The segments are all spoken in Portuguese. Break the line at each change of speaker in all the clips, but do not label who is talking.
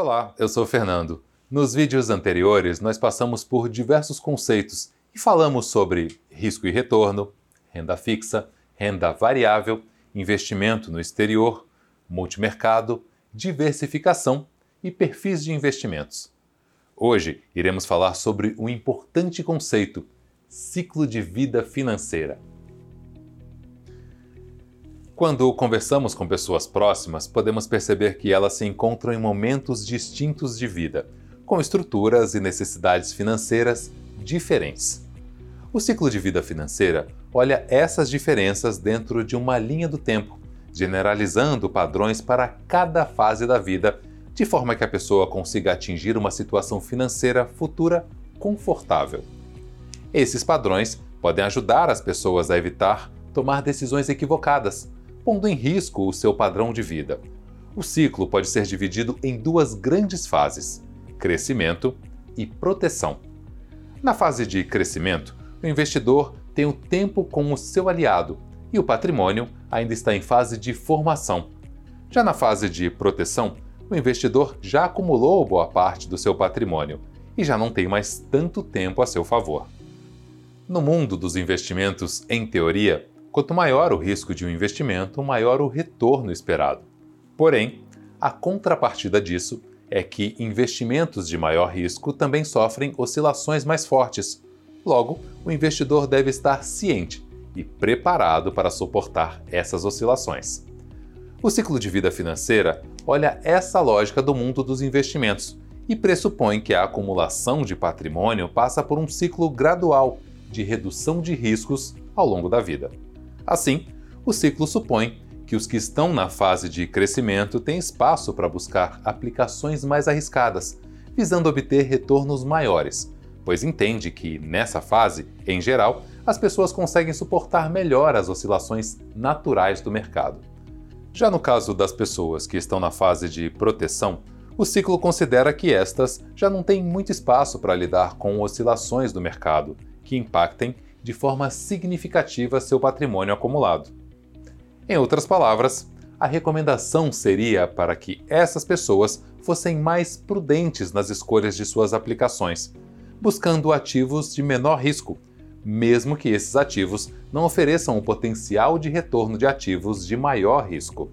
Olá, eu sou o Fernando. Nos vídeos anteriores, nós passamos por diversos conceitos e falamos sobre risco e retorno, renda fixa, renda variável, investimento no exterior, multimercado, diversificação e perfis de investimentos. Hoje iremos falar sobre um importante conceito: ciclo de vida financeira. Quando conversamos com pessoas próximas, podemos perceber que elas se encontram em momentos distintos de vida, com estruturas e necessidades financeiras diferentes. O ciclo de vida financeira olha essas diferenças dentro de uma linha do tempo, generalizando padrões para cada fase da vida, de forma que a pessoa consiga atingir uma situação financeira futura confortável. Esses padrões podem ajudar as pessoas a evitar tomar decisões equivocadas pondo em risco o seu padrão de vida. O ciclo pode ser dividido em duas grandes fases: crescimento e proteção. Na fase de crescimento, o investidor tem o tempo como seu aliado e o patrimônio ainda está em fase de formação. Já na fase de proteção, o investidor já acumulou boa parte do seu patrimônio e já não tem mais tanto tempo a seu favor. No mundo dos investimentos, em teoria, Quanto maior o risco de um investimento, maior o retorno esperado. Porém, a contrapartida disso é que investimentos de maior risco também sofrem oscilações mais fortes. Logo, o investidor deve estar ciente e preparado para suportar essas oscilações. O ciclo de vida financeira olha essa lógica do mundo dos investimentos e pressupõe que a acumulação de patrimônio passa por um ciclo gradual de redução de riscos ao longo da vida. Assim, o ciclo supõe que os que estão na fase de crescimento têm espaço para buscar aplicações mais arriscadas, visando obter retornos maiores, pois entende que, nessa fase, em geral, as pessoas conseguem suportar melhor as oscilações naturais do mercado. Já no caso das pessoas que estão na fase de proteção, o ciclo considera que estas já não têm muito espaço para lidar com oscilações do mercado, que impactem de forma significativa seu patrimônio acumulado. Em outras palavras, a recomendação seria para que essas pessoas fossem mais prudentes nas escolhas de suas aplicações, buscando ativos de menor risco, mesmo que esses ativos não ofereçam o potencial de retorno de ativos de maior risco.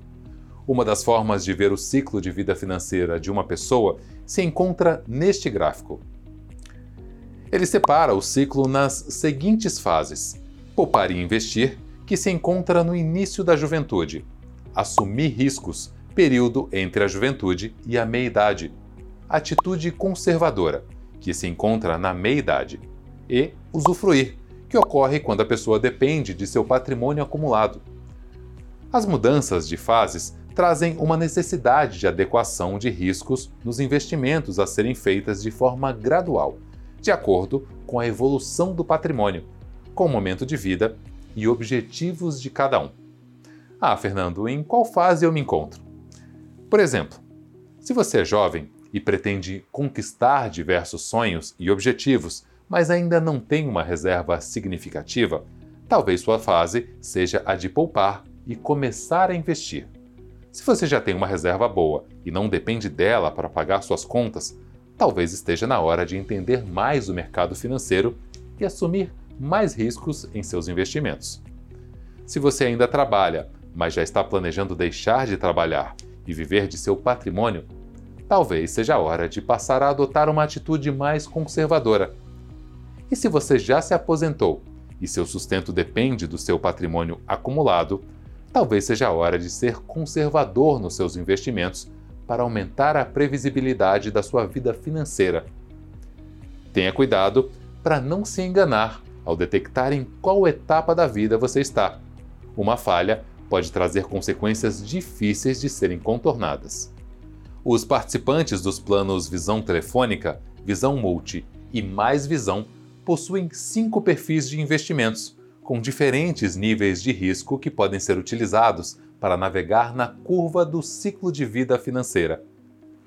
Uma das formas de ver o ciclo de vida financeira de uma pessoa se encontra neste gráfico. Ele separa o ciclo nas seguintes fases: poupar e investir, que se encontra no início da juventude, assumir riscos, período entre a juventude e a meia-idade, atitude conservadora, que se encontra na meia-idade, e usufruir, que ocorre quando a pessoa depende de seu patrimônio acumulado. As mudanças de fases trazem uma necessidade de adequação de riscos nos investimentos a serem feitas de forma gradual de acordo com a evolução do patrimônio, com o momento de vida e objetivos de cada um. Ah, Fernando, em qual fase eu me encontro? Por exemplo, se você é jovem e pretende conquistar diversos sonhos e objetivos, mas ainda não tem uma reserva significativa, talvez sua fase seja a de poupar e começar a investir. Se você já tem uma reserva boa e não depende dela para pagar suas contas, talvez esteja na hora de entender mais o mercado financeiro e assumir mais riscos em seus investimentos. Se você ainda trabalha, mas já está planejando deixar de trabalhar e viver de seu patrimônio, talvez seja a hora de passar a adotar uma atitude mais conservadora. E se você já se aposentou e seu sustento depende do seu patrimônio acumulado, talvez seja a hora de ser conservador nos seus investimentos para aumentar a previsibilidade da sua vida financeira. Tenha cuidado para não se enganar ao detectar em qual etapa da vida você está. Uma falha pode trazer consequências difíceis de serem contornadas. Os participantes dos planos Visão Telefônica, Visão Multi e Mais Visão possuem cinco perfis de investimentos, com diferentes níveis de risco que podem ser utilizados para navegar na curva do ciclo de vida financeira.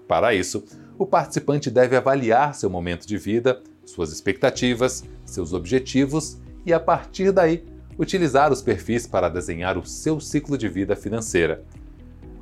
Para isso, o participante deve avaliar seu momento de vida, suas expectativas, seus objetivos e, a partir daí, utilizar os perfis para desenhar o seu ciclo de vida financeira.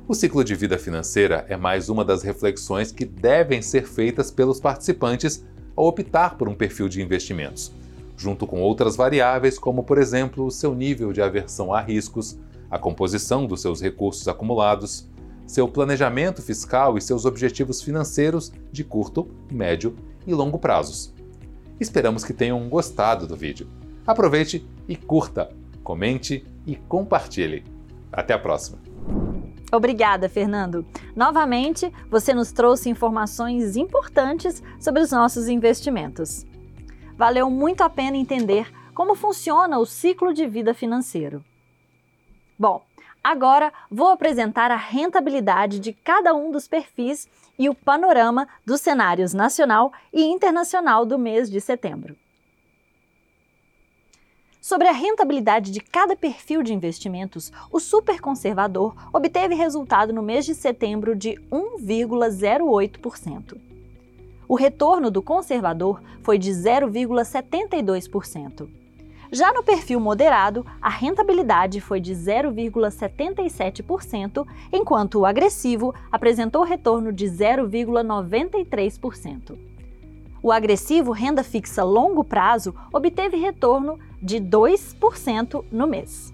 O ciclo de vida financeira é mais uma das reflexões que devem ser feitas pelos participantes ao optar por um perfil de investimentos, junto com outras variáveis, como, por exemplo, o seu nível de aversão a riscos, a composição dos seus recursos acumulados, seu planejamento fiscal e seus objetivos financeiros de curto, médio e longo prazos. Esperamos que tenham gostado do vídeo. Aproveite e curta, comente e compartilhe. Até a próxima!
Obrigada, Fernando. Novamente, você nos trouxe informações importantes sobre os nossos investimentos. Valeu muito a pena entender como funciona o ciclo de vida financeiro. Bom, agora vou apresentar a rentabilidade de cada um dos perfis e o panorama dos cenários nacional e internacional do mês de setembro. Sobre a rentabilidade de cada perfil de investimentos, o superconservador obteve resultado no mês de setembro de 1,08%. O retorno do conservador foi de 0,72%. Já no perfil moderado, a rentabilidade foi de 0,77%, enquanto o agressivo apresentou retorno de 0,93%. O agressivo renda fixa longo prazo obteve retorno de 2% no mês.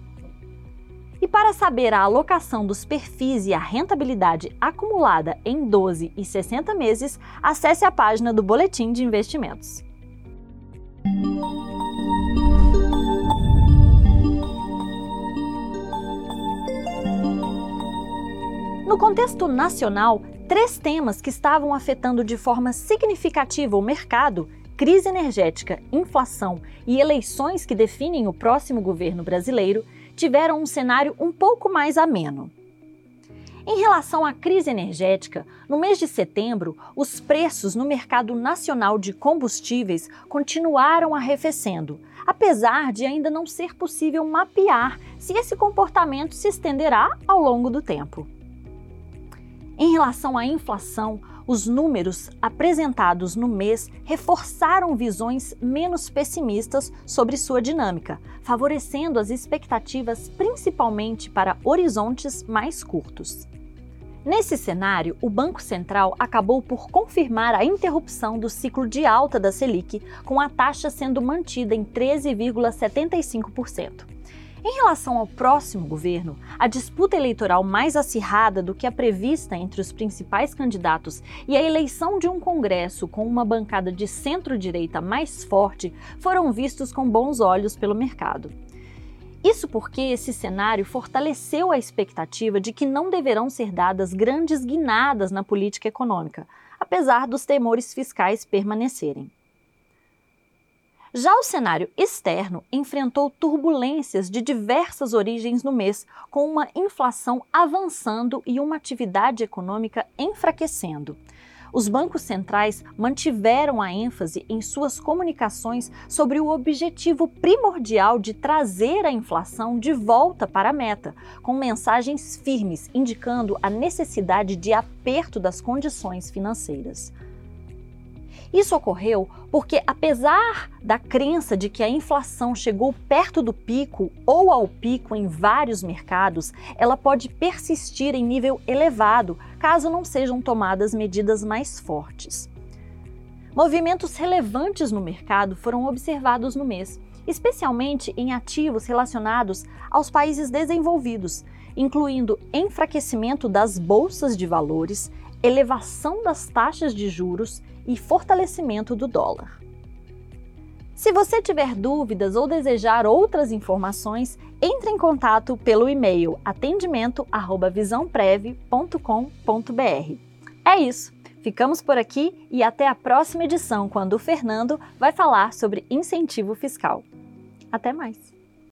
E para saber a alocação dos perfis e a rentabilidade acumulada em 12 e 60 meses, acesse a página do Boletim de Investimentos. No contexto nacional, três temas que estavam afetando de forma significativa o mercado crise energética, inflação e eleições que definem o próximo governo brasileiro tiveram um cenário um pouco mais ameno. Em relação à crise energética, no mês de setembro, os preços no mercado nacional de combustíveis continuaram arrefecendo, apesar de ainda não ser possível mapear se esse comportamento se estenderá ao longo do tempo. Em relação à inflação, os números apresentados no mês reforçaram visões menos pessimistas sobre sua dinâmica, favorecendo as expectativas principalmente para horizontes mais curtos. Nesse cenário, o Banco Central acabou por confirmar a interrupção do ciclo de alta da Selic, com a taxa sendo mantida em 13,75%. Em relação ao próximo governo, a disputa eleitoral mais acirrada do que a prevista entre os principais candidatos e a eleição de um Congresso com uma bancada de centro-direita mais forte foram vistos com bons olhos pelo mercado. Isso porque esse cenário fortaleceu a expectativa de que não deverão ser dadas grandes guinadas na política econômica, apesar dos temores fiscais permanecerem. Já o cenário externo enfrentou turbulências de diversas origens no mês, com uma inflação avançando e uma atividade econômica enfraquecendo. Os bancos centrais mantiveram a ênfase em suas comunicações sobre o objetivo primordial de trazer a inflação de volta para a meta, com mensagens firmes indicando a necessidade de aperto das condições financeiras. Isso ocorreu porque, apesar da crença de que a inflação chegou perto do pico ou ao pico em vários mercados, ela pode persistir em nível elevado caso não sejam tomadas medidas mais fortes. Movimentos relevantes no mercado foram observados no mês, especialmente em ativos relacionados aos países desenvolvidos, incluindo enfraquecimento das bolsas de valores, elevação das taxas de juros e fortalecimento do dólar. Se você tiver dúvidas ou desejar outras informações, entre em contato pelo e-mail atendimento@visãoprev.com.br. É isso. Ficamos por aqui e até a próxima edição, quando o Fernando vai falar sobre incentivo fiscal. Até mais!